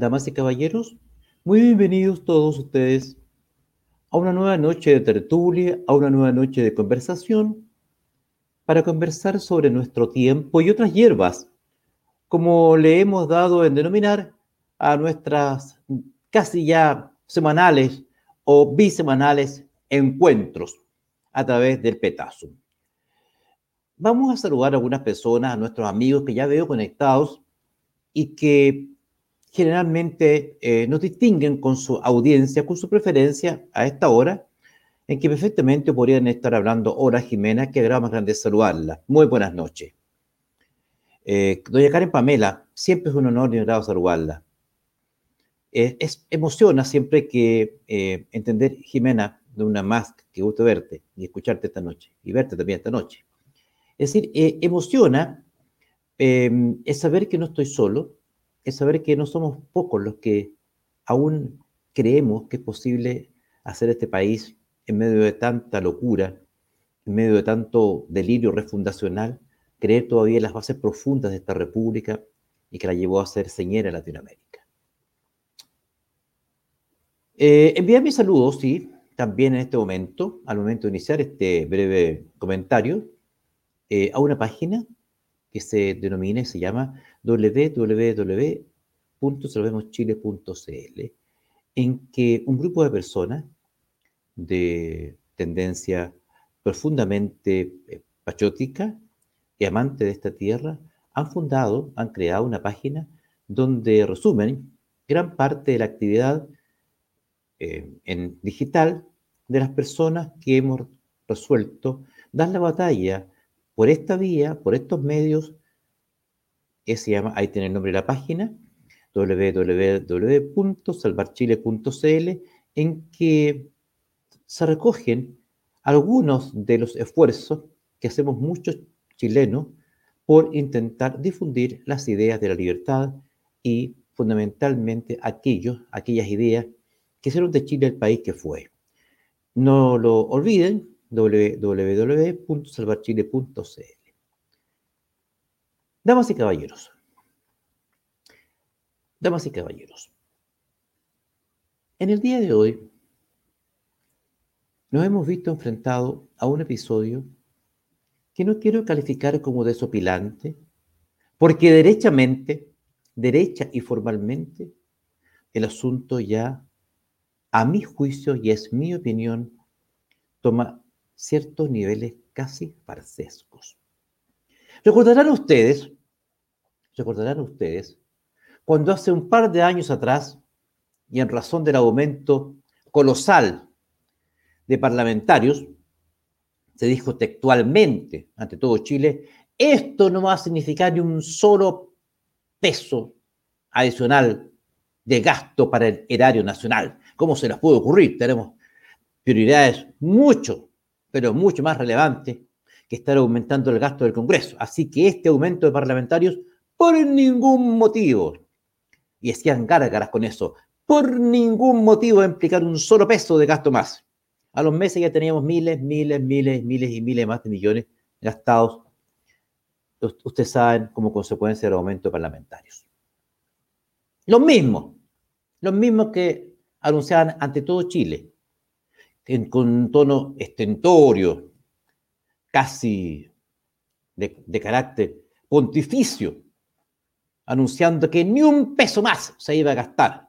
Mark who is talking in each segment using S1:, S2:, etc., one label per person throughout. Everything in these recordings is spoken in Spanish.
S1: damas y caballeros, muy bienvenidos todos ustedes a una nueva noche de tertulia, a una nueva noche de conversación, para conversar sobre nuestro tiempo y otras hierbas, como le hemos dado en denominar a nuestras casi ya semanales o bisemanales encuentros a través del petazo. Vamos a saludar a algunas personas, a nuestros amigos que ya veo conectados y que generalmente eh, nos distinguen con su audiencia, con su preferencia a esta hora, en que perfectamente podrían estar hablando Hola Jimena, que agrada más grande saludarla. Muy buenas noches. Eh, doña Karen Pamela, siempre es un honor y un agrado saludarla. Eh, es, emociona siempre que entender, Jimena, de una más que gusto verte y escucharte esta noche, y verte también esta noche. Es decir, emociona es saber que no estoy solo, es saber que no somos pocos los que aún creemos que es posible hacer este país en medio de tanta locura, en medio de tanto delirio refundacional, creer todavía en las bases profundas de esta república y que la llevó a ser señera en Latinoamérica. Eh, enviar mis saludos, sí, también en este momento, al momento de iniciar este breve comentario, eh, a una página que se denomina y se llama www.salvemoschile.cl, en que un grupo de personas de tendencia profundamente eh, patriótica y amante de esta tierra han fundado, han creado una página donde resumen gran parte de la actividad eh, en digital de las personas que hemos resuelto dar la batalla por esta vía, por estos medios, que se llama, ahí tiene el nombre de la página, www.salvarchile.cl, en que se recogen algunos de los esfuerzos que hacemos muchos chilenos por intentar difundir las ideas de la libertad y fundamentalmente aquellos, aquellas ideas que hicieron de Chile el país que fue. No lo olviden, www.salvarchile.cl. Damas y caballeros, damas y caballeros, en el día de hoy nos hemos visto enfrentados a un episodio que no quiero calificar como desopilante, porque derechamente, derecha y formalmente, el asunto ya, a mi juicio y es mi opinión, toma ciertos niveles casi farsescos. Recordarán ustedes, recordarán ustedes, cuando hace un par de años atrás, y en razón del aumento colosal de parlamentarios, se dijo textualmente ante todo Chile, esto no va a significar ni un solo peso adicional de gasto para el erario nacional. ¿Cómo se les puede ocurrir? Tenemos prioridades mucho pero mucho más relevante que estar aumentando el gasto del Congreso. Así que este aumento de parlamentarios, por ningún motivo, y hacían gárgaras con eso, por ningún motivo va a implicar un solo peso de gasto más. A los meses ya teníamos miles, miles, miles, miles y miles más de millones gastados, ustedes saben, como consecuencia del aumento de parlamentarios. Los mismos, los mismos que anunciaban ante todo Chile con un tono estentorio, casi de, carácter pontificio, anunciando que ni un peso más se iba a gastar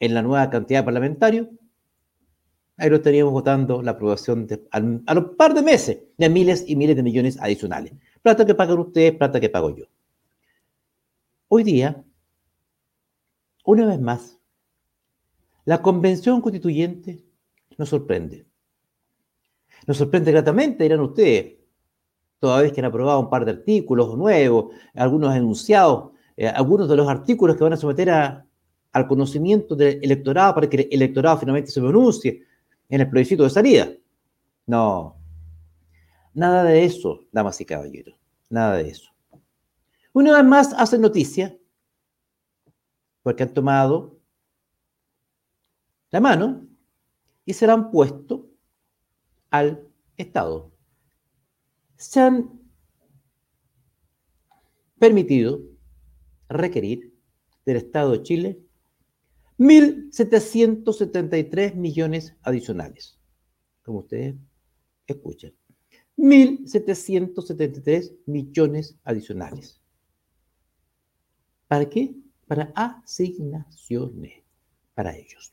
S1: en la nueva cantidad de parlamentarios, ahí lo teníamos votando la aprobación de, a los par de meses de miles y miles de millones adicionales. Plata que pagan ustedes, plata que pago yo. Hoy día, una vez más, la convención constituyente nos sorprende. Nos sorprende gratamente, dirán ustedes, toda vez que han aprobado un par de artículos nuevos, algunos enunciados, eh, algunos de los artículos que van a someter al conocimiento del electorado para que el electorado finalmente se pronuncie en el plebiscito de salida. No, nada de eso, damas y caballeros, nada de eso. Una vez más hacen noticia porque han tomado la mano y serán puestos al Estado. Se han permitido requerir del Estado de Chile 1.773 millones adicionales, como ustedes escuchan. 1.773 millones adicionales. ¿Para qué? Para asignaciones para ellos.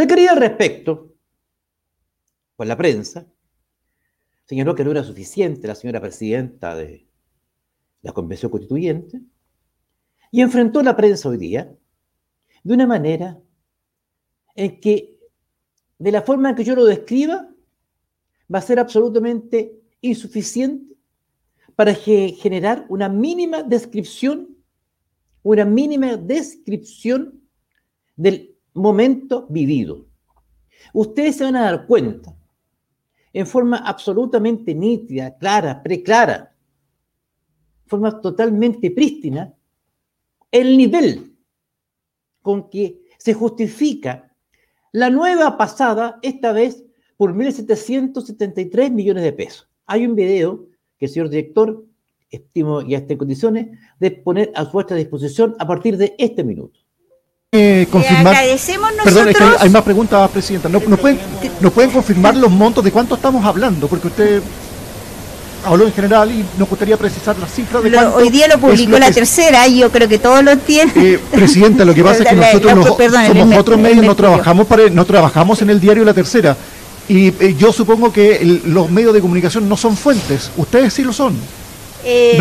S1: Requerida al respecto, por la prensa, señaló que no era suficiente la señora presidenta de la Convención Constituyente y enfrentó la prensa hoy día de una manera en que, de la forma en que yo lo describa, va a ser absolutamente insuficiente para generar una mínima descripción, una mínima descripción del momento vivido. Ustedes se van a dar cuenta, en forma absolutamente nítida, clara, preclara, forma totalmente prístina, el nivel con que se justifica la nueva pasada, esta vez por 1.773 millones de pesos. Hay un video que el señor director, estimo ya está en condiciones de poner a vuestra disposición a partir de este minuto.
S2: Eh, confirmar. agradecemos nosotros. Perdón, hay, más preguntas, Presidenta. ¿No, pueden, ¿Nos pueden confirmar los montos de cuánto estamos hablando? Porque usted habló en general y nos gustaría precisar las cifras de
S3: Hoy día lo publicó la tercera y yo creo que todos lo tienen.
S2: Eh, presidenta, lo que pasa es que nosotros somos otros medios, no trabajamos, para, no trabajamos en el diario La Tercera. Y eh, yo supongo que los medios de comunicación no son fuentes, ustedes sí lo son.
S3: Eh,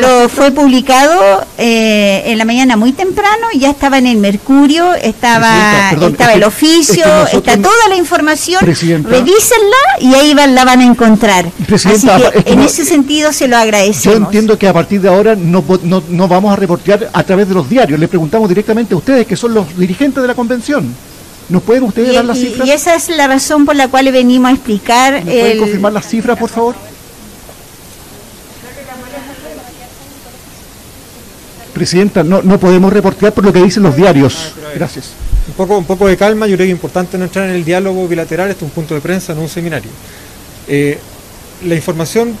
S3: lo fue publicado eh, en la mañana muy temprano, ya estaba en el Mercurio, estaba, estaba el oficio, está toda la información, revísenla y ahí van, la van a encontrar. Así que en ese sentido se lo agradecemos.
S2: Yo entiendo que a partir de ahora no, no, vamos a reportear a través de los diarios, le preguntamos directamente a ustedes que son los dirigentes de la convención. ¿Nos pueden ustedes dar las cifras?
S3: Y esa es la razón por la cual venimos a explicar.
S2: ¿Me pueden confirmar las cifras, por favor? Presidenta, no, no podemos reportear por lo que dicen los diarios. Gracias.
S4: Un poco, un poco de calma, yo creo que es importante no entrar en el diálogo bilateral, esto es un punto de prensa, no un seminario. Eh, la información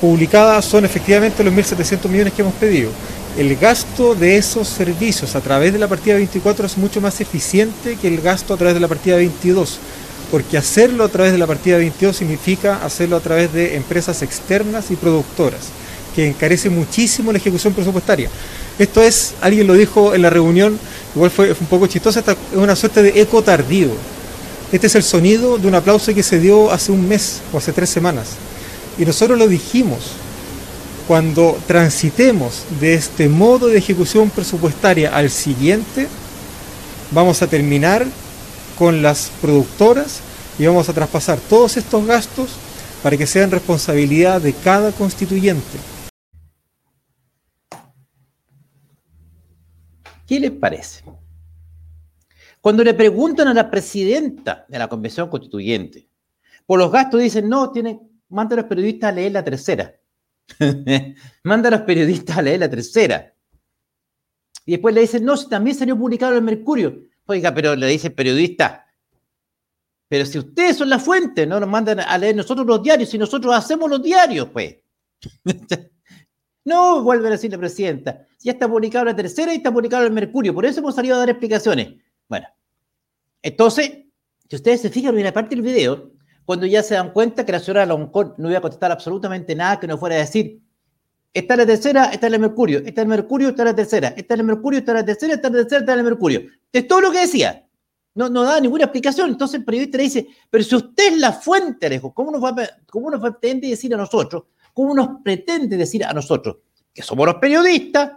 S4: publicada son efectivamente los 1.700 millones que hemos pedido. El gasto de esos servicios a través de la partida 24 es mucho más eficiente que el gasto a través de la partida 22, porque hacerlo a través de la partida 22 significa hacerlo a través de empresas externas y productoras, que encarece muchísimo la ejecución presupuestaria. Esto es, alguien lo dijo en la reunión, igual fue, un poco chistoso, es una suerte de eco tardío. Este es el sonido de un aplauso que se dio hace un mes o hace tres semanas. Y nosotros lo dijimos, cuando transitemos de este modo de ejecución presupuestaria al siguiente, vamos a terminar con las productoras y vamos a traspasar todos estos gastos para que sean responsabilidad de cada constituyente.
S1: ¿Qué les parece? Cuando le preguntan a la presidenta de la Convención Constituyente por los gastos, dicen, no, tiene, manda a los periodistas a leer la tercera. manda a los periodistas a leer la tercera. Y después le dicen, no, si también salió publicado en el Mercurio. Oiga, pero le dice periodista, pero si ustedes son la fuente, no nos mandan a leer nosotros los diarios, si nosotros hacemos los diarios, pues. No, vuelve a decir la presidenta. Ya está publicado la tercera y está publicado el Mercurio. Por eso hemos salido a dar explicaciones. Bueno, entonces, si ustedes se fijan en la parte del video, cuando ya se dan cuenta que la señora Loncón no iba a contestar absolutamente nada que no fuera a decir, está la tercera, está el Mercurio, está el Mercurio, está la tercera, está el Mercurio, está la tercera, está la tercera, está el Mercurio. Es todo lo que decía. No, no da ninguna explicación. Entonces el periodista le dice, pero si usted es la fuente, Alejo, ¿cómo nos va, cómo nos va a pretender decir a nosotros ¿Cómo nos pretende decir a nosotros que somos los periodistas,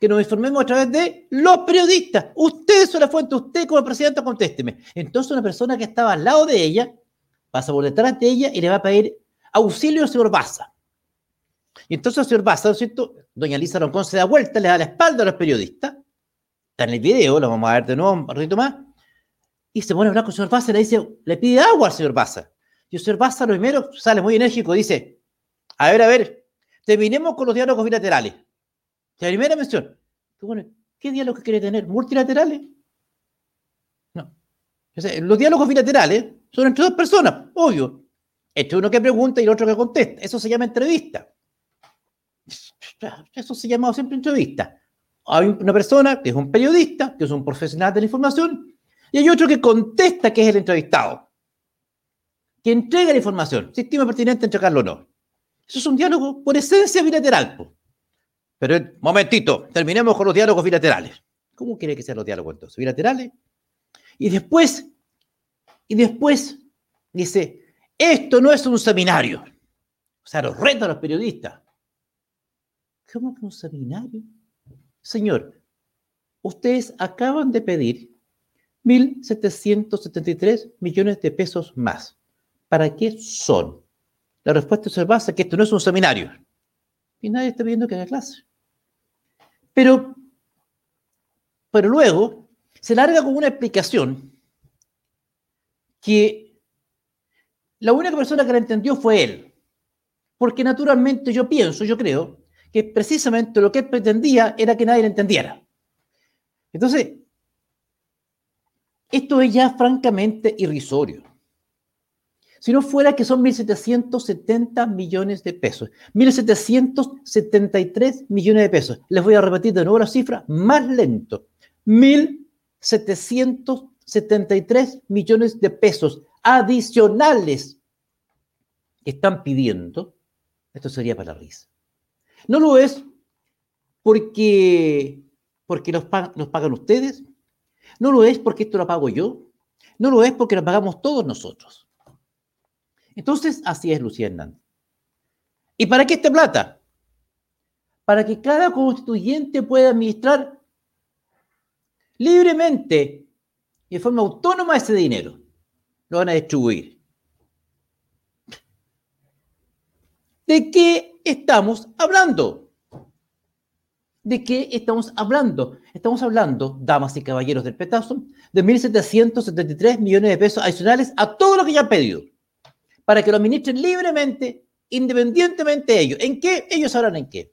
S1: que nos informemos a través de los periodistas? Usted es la fuente, usted como presidente contésteme. Entonces una persona que estaba al lado de ella pasa por detrás de ella y le va a pedir auxilio al señor Baza. Y entonces el señor Baza, ¿no es cierto? Doña Lisa Roncón se da vuelta, le da la espalda a los periodistas. Está en el video, lo vamos a ver de nuevo un ratito más. Y se pone a hablar con el señor Baza y le dice, le pide agua al señor Baza. Y el señor Baza primero sale muy enérgico y dice, a ver, a ver, terminemos con los diálogos bilaterales. La primera mención. ¿Qué diálogos quiere tener? ¿Multilaterales? No. los diálogos bilaterales son entre dos personas, obvio. Entre uno que pregunta y el otro que contesta. Eso se llama entrevista. Eso se llama siempre entrevista. hay una persona que es un periodista, que es un profesional de la información, y hay otro que contesta que es el entrevistado, que entrega la información, si estima pertinente entregarlo o no. Eso es un diálogo por esencia bilateral. Pero, momentito, terminemos con los diálogos bilaterales. ¿Cómo quiere que sean los diálogos entonces? ¿Bilaterales? Y después, y después dice, esto no es un seminario. O sea, los retos a los periodistas. ¿Cómo que un seminario? Señor, ustedes acaban de pedir 1.773 millones de pesos más. ¿Para qué son? La respuesta se basa en que esto no es un seminario. Y nadie está pidiendo que haga clase. Pero, pero luego se larga con una explicación que la única persona que la entendió fue él. Porque naturalmente yo pienso, yo creo, que precisamente lo que él pretendía era que nadie le entendiera. Entonces, esto es ya francamente irrisorio. Si no fuera que son 1.770 millones de pesos, 1.773 millones de pesos. Les voy a repetir de nuevo la cifra más lento. 1.773 millones de pesos adicionales que están pidiendo. Esto sería para la risa. No lo es porque, porque pagan ustedes, no lo es porque esto lo pago yo, no lo es porque lo pagamos todos nosotros. Entonces, así es Lucía Hernández. ¿Y para qué esta plata? Para que cada constituyente pueda administrar libremente y de forma autónoma ese dinero. Lo van a distribuir. ¿De qué estamos hablando? ¿De qué estamos hablando? Estamos hablando, damas y caballeros del petazo, de 1.773 millones de pesos adicionales a todo lo que ya han pedido, para que lo administren libremente, independientemente de ellos. ¿En qué? Ellos sabrán en qué.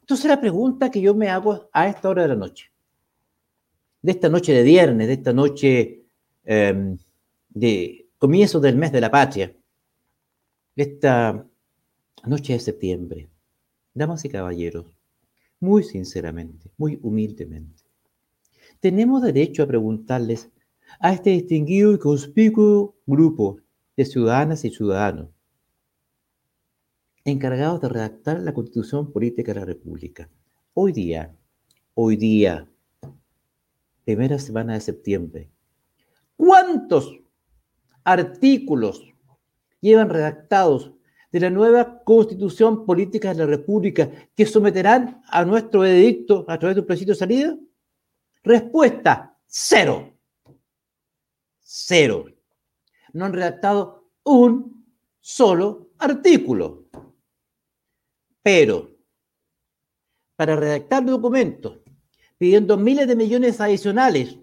S1: Entonces la pregunta que yo me hago a esta hora de la noche, de esta noche de viernes, de esta noche em, de comienzo del mes de la patria, esta noche de septiembre, damas y caballeros, muy sinceramente, muy humildemente, tenemos derecho a preguntarles a este distinguido y conspicuo grupo de ciudadanas y ciudadanos encargados de redactar la Constitución Política de la República. Hoy día, hoy día, primera semana de septiembre, ¿cuántos artículos llevan redactados de la nueva constitución política de la República que someterán a nuestro edicto a través de un plebiscito de salida? Respuesta, cero. Cero. No han redactado un solo artículo. Pero, para redactar documentos pidiendo miles de millones adicionales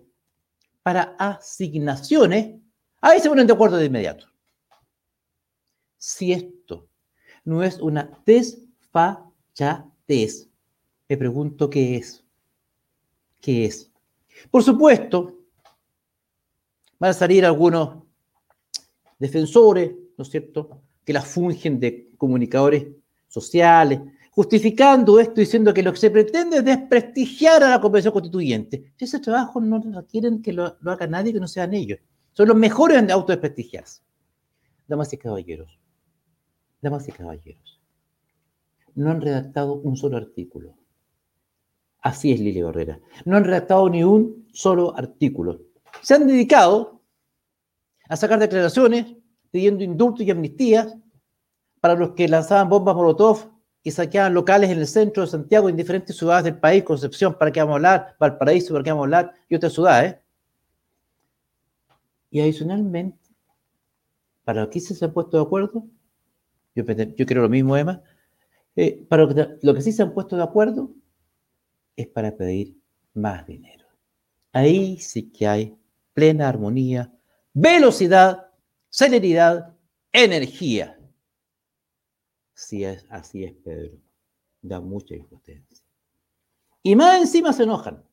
S1: para asignaciones, ahí se ponen de acuerdo de inmediato si esto no es una desfachatez, me pregunto qué es. ¿Qué es? Por supuesto, van a salir algunos defensores, ¿no es cierto?, que las fungen de comunicadores sociales, justificando esto, diciendo que lo que se pretende es desprestigiar a la Convención Constituyente. Ese trabajo no lo quieren que lo, lo haga nadie que no sean ellos. Son los mejores en autodesprestigiarse. Damas y caballeros, Damas y caballeros, no han redactado un solo artículo. Así es Lili Barrera. No han redactado ni un solo artículo. Se han dedicado a sacar declaraciones pidiendo indultos y amnistías para los que lanzaban bombas Molotov y saqueaban locales en el centro de Santiago en diferentes ciudades del país, Concepción, para que vamos a hablar, Valparaíso, para que vamos a hablar, y otras ciudades. Y adicionalmente, para los que se han puesto de acuerdo, yo, yo creo lo mismo, Emma. Eh, para lo que, sí se han puesto de acuerdo es para pedir más dinero. Ahí sí que hay plena armonía, velocidad, celeridad, energía. Sí es, así es, Pedro. Da mucha impotencia. Y más encima se enojan.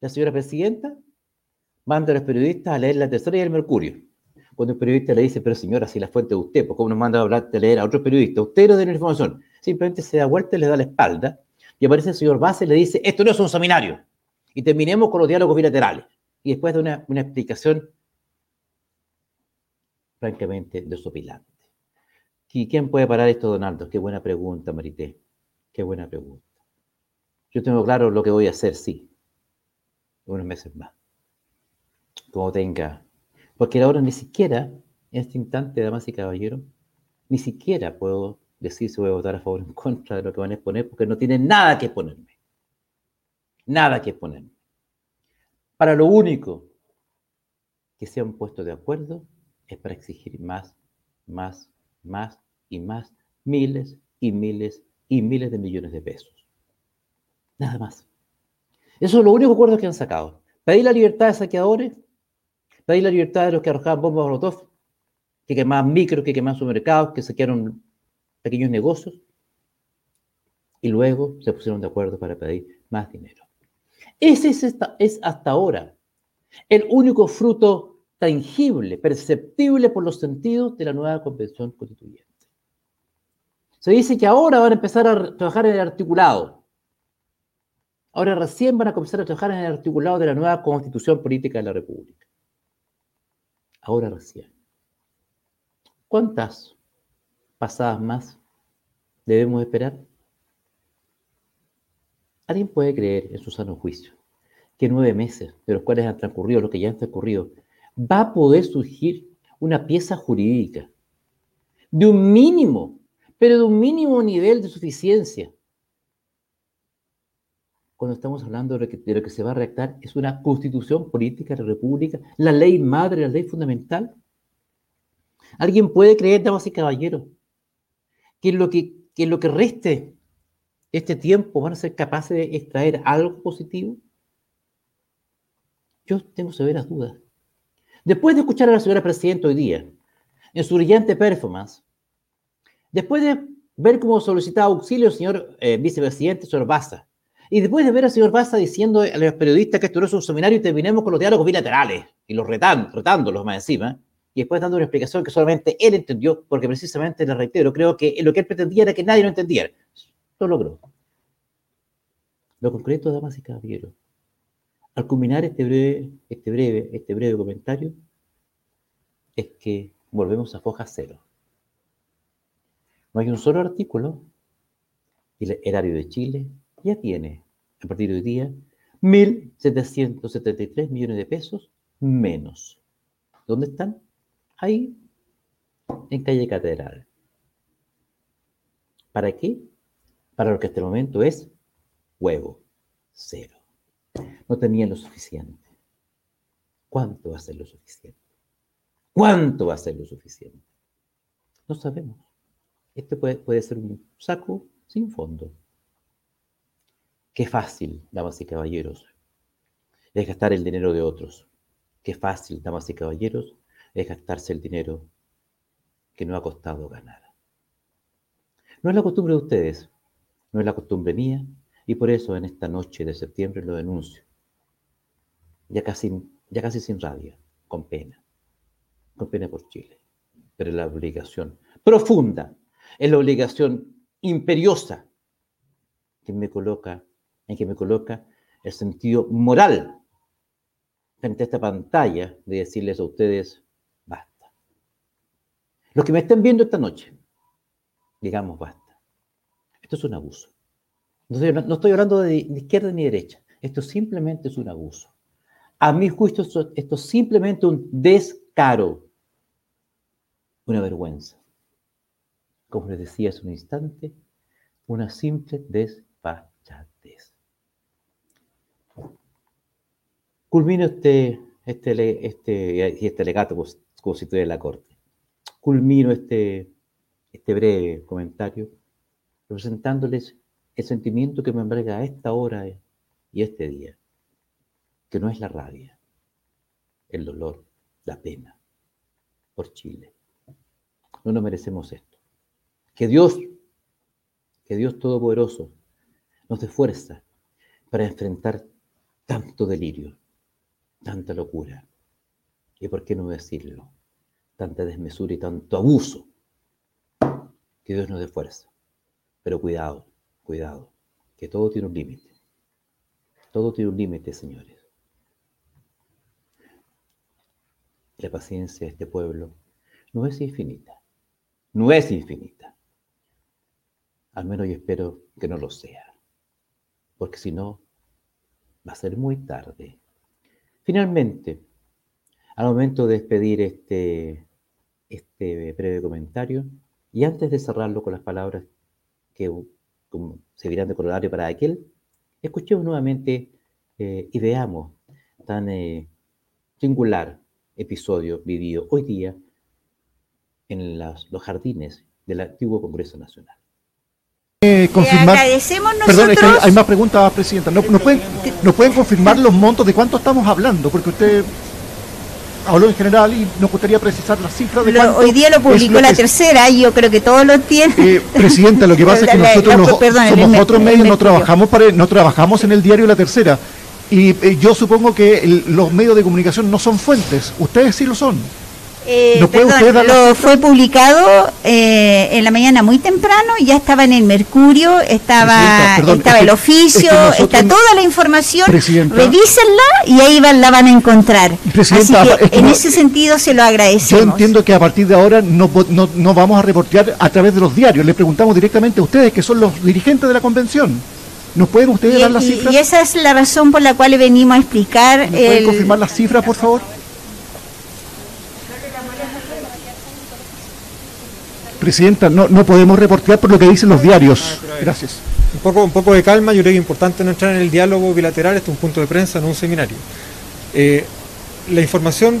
S1: La señora presidenta manda a los periodistas a leer la tercera y el Mercurio cuando un periodista le dice, pero señora, si la fuente de usted, pues cómo nos manda a hablar de leer a otro periodista, usted no tiene información, simplemente se da vuelta y le da la espalda, Y aparece el señor Base y le dice, esto no es un seminario. Y terminemos con los diálogos bilaterales. Y después de una explicación francamente desopilante. ¿Y quién puede parar esto, Donaldo? Qué buena pregunta, Marité. Qué buena pregunta. Yo tengo claro lo que voy a hacer, sí. Unos meses más. Como tenga. Porque ahora ni siquiera, en este instante, damas y caballeros, ni siquiera puedo decir si voy a votar a favor o en contra de lo que van a exponer, porque no tienen nada que ponerme. Nada que ponerme. Para lo único que se han puesto de acuerdo es para exigir más, más, más y más, miles y miles y miles de millones de pesos. Nada más. Eso es lo único acuerdo que han sacado. Pedir la libertad de saqueadores, pedir la libertad de los que arrojaban bombas Molotov, que quemaban micros, que quemaban supermercados, que saquearon pequeños negocios, y luego se pusieron de acuerdo para pedir más dinero. Ese es, es hasta ahora el único fruto tangible, perceptible por los sentidos de la nueva convención constituyente. Se dice que ahora van a empezar a trabajar en el articulado. Ahora recién van a comenzar a trabajar en el articulado de la nueva constitución política de la República. Ahora recién. ¿Cuántas pasadas más debemos esperar? ¿Alguien puede creer en su sano juicio que nueve meses, de los cuales han transcurrido, lo que ya han transcurrido, va a poder surgir una pieza jurídica de un mínimo, pero de un mínimo nivel de suficiencia. Cuando estamos hablando de lo que, se va a redactar, es una constitución política de la República, la ley madre, la ley fundamental. ¿Alguien puede creer, damas y caballeros, que lo que, que lo que reste este tiempo van a ser capaces de extraer algo positivo? Yo tengo severas dudas. Después de escuchar a la señora presidenta hoy día, en su brillante performance, después de ver cómo solicitaba auxilio el señor eh, vicepresidente, señor Baza, y después de ver al señor Baza diciendo a los periodistas que esto no es un seminario y terminemos con los diálogos bilaterales, y los retan, retándolos más encima, y después dando una explicación que solamente él entendió, porque precisamente, le reitero, creo que lo que él pretendía era que nadie lo entendiera. Lo logró. Lo concreto, damas y caballeros, al culminar este breve, este breve, este breve comentario, es que volvemos a foja cero. No hay un solo artículo y el erario de Chile ya tiene, a partir de hoy día, 1.773 millones de pesos menos. ¿Dónde están? Ahí, en calle Catedral. ¿Para qué? Para lo que hasta el momento es huevo, cero no tenían lo suficiente. ¿Cuánto va a ser lo suficiente? ¿Cuánto va a ser lo suficiente? No sabemos. Este puede, puede ser un saco sin fondo. Qué fácil, damas y caballeros, es gastar el dinero de otros. Qué fácil, damas y caballeros, es gastarse el dinero que no ha costado ganar. No es la costumbre de ustedes, no es la costumbre mía, y por eso en esta noche de septiembre lo denuncio. Ya casi, ya casi sin rabia, con pena. Con pena por Chile. Pero la obligación profunda, es la obligación imperiosa que me coloca, en que me coloca el sentido moral frente a esta pantalla de decirles a ustedes, basta. Los que me estén viendo esta noche, digamos, basta. Esto es un abuso. No estoy, hablando de, izquierda ni derecha. Esto simplemente es un abuso. A mi juicio, esto, es simplemente un descaro, una vergüenza. Como les decía hace un instante, una simple despachatez. Culmino este, este, este, este legato constituye la Corte. Culmino este, este breve comentario representándoles el sentimiento que me embarga a esta hora y este día, que no es la rabia, el dolor, la pena por Chile. No nos merecemos esto. Que Dios, que Dios Todopoderoso nos dé fuerza para enfrentar tanto delirio, tanta locura, y por qué no decirlo, tanta desmesura y tanto abuso. Que Dios nos dé fuerza. Pero cuidado, cuidado, que todo tiene un límite. Todo tiene un límite, señores. La paciencia de este pueblo no es infinita. No es infinita. Al menos yo espero que no lo sea. Porque si no, va a ser muy tarde. Finalmente, al momento de despedir este, este breve comentario, y antes de cerrarlo con las palabras que se dirán de corolario para aquel, escuchemos nuevamente eh, y veamos tan eh, singular episodio vivido hoy día en los jardines del antiguo Congreso Nacional.
S2: Eh, confirmar, agradecemos nosotros... Perdón, hay, más preguntas, Presidenta. ¿No, pueden, ¿No pueden confirmar los montos de cuánto estamos hablando? Porque usted habló en general y nos gustaría precisar las cifras de
S3: Hoy día lo publicó la tercera y yo creo que todos lo tienen.
S2: Eh, presidenta, lo que pasa es que nosotros somos otros medios, no trabajamos, para, no trabajamos en el diario La Tercera. Y eh, yo supongo que los medios de comunicación no son fuentes, ustedes sí lo son.
S3: Eh, lo fue publicado eh, en la mañana muy temprano, ya estaba en el Mercurio, estaba, estaba el oficio, está toda la información, revísenla y ahí la van a encontrar. Así que, en ese sentido se lo agradecemos.
S2: Yo entiendo que a partir de ahora no, no, vamos a reportear a través de los diarios, le preguntamos directamente a ustedes que son los dirigentes de la convención. ¿Nos pueden ustedes dar las cifras?
S3: Y esa es la razón por la cual venimos a explicar.
S2: pueden confirmar las cifras, por favor? Presidenta, no, no podemos reportear por lo que dicen los diarios. Gracias.
S4: Un poco, un poco de calma, yo creo que es importante no entrar en el diálogo bilateral, este es un punto de prensa, no un seminario. Eh, la información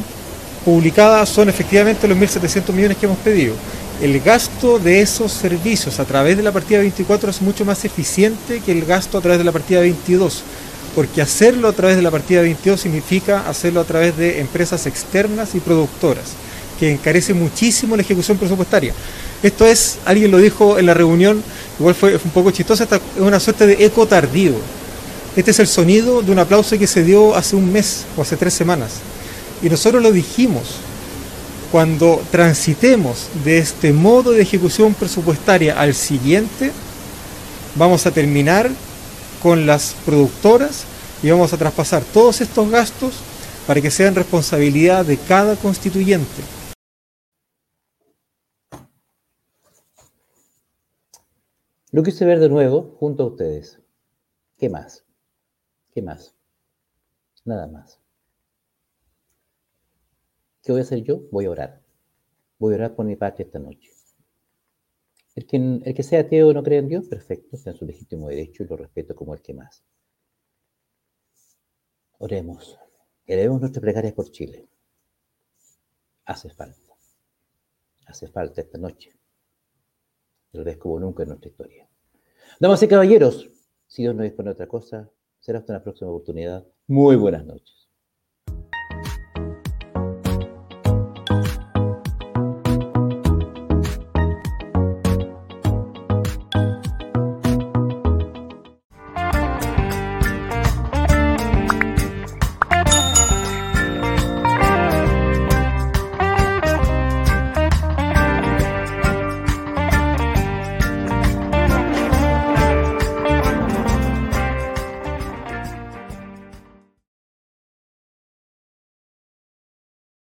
S4: publicada son efectivamente los 1.700 millones que hemos pedido. El gasto de esos servicios a través de la partida 24 es mucho más eficiente que el gasto a través de la partida 22, porque hacerlo a través de la partida 22 significa hacerlo a través de empresas externas y productoras, que encarece muchísimo la ejecución presupuestaria. Esto es, alguien lo dijo en la reunión, igual fue, un poco chistoso, es una suerte de eco tardío. Este es el sonido de un aplauso que se dio hace un mes o hace tres semanas. Y nosotros lo dijimos, cuando transitemos de este modo de ejecución presupuestaria al siguiente, vamos a terminar con las productoras y vamos a traspasar todos estos gastos para que sean responsabilidad de cada constituyente.
S1: Lo quise ver de nuevo junto a ustedes. ¿Qué más? ¿Qué más? Nada más. ¿Qué voy a hacer yo? Voy a orar. Voy a orar por mi patria esta noche. El que, sea ateo o no cree en Dios, perfecto, está en su legítimo derecho y lo respeto como el que más. Oremos. Elevemos nuestras plegarias por Chile. Hace falta. Hace falta esta noche tal vez como nunca en nuestra historia. Damas y caballeros, si Dios no dispone otra cosa, será hasta una próxima oportunidad. Muy buenas noches.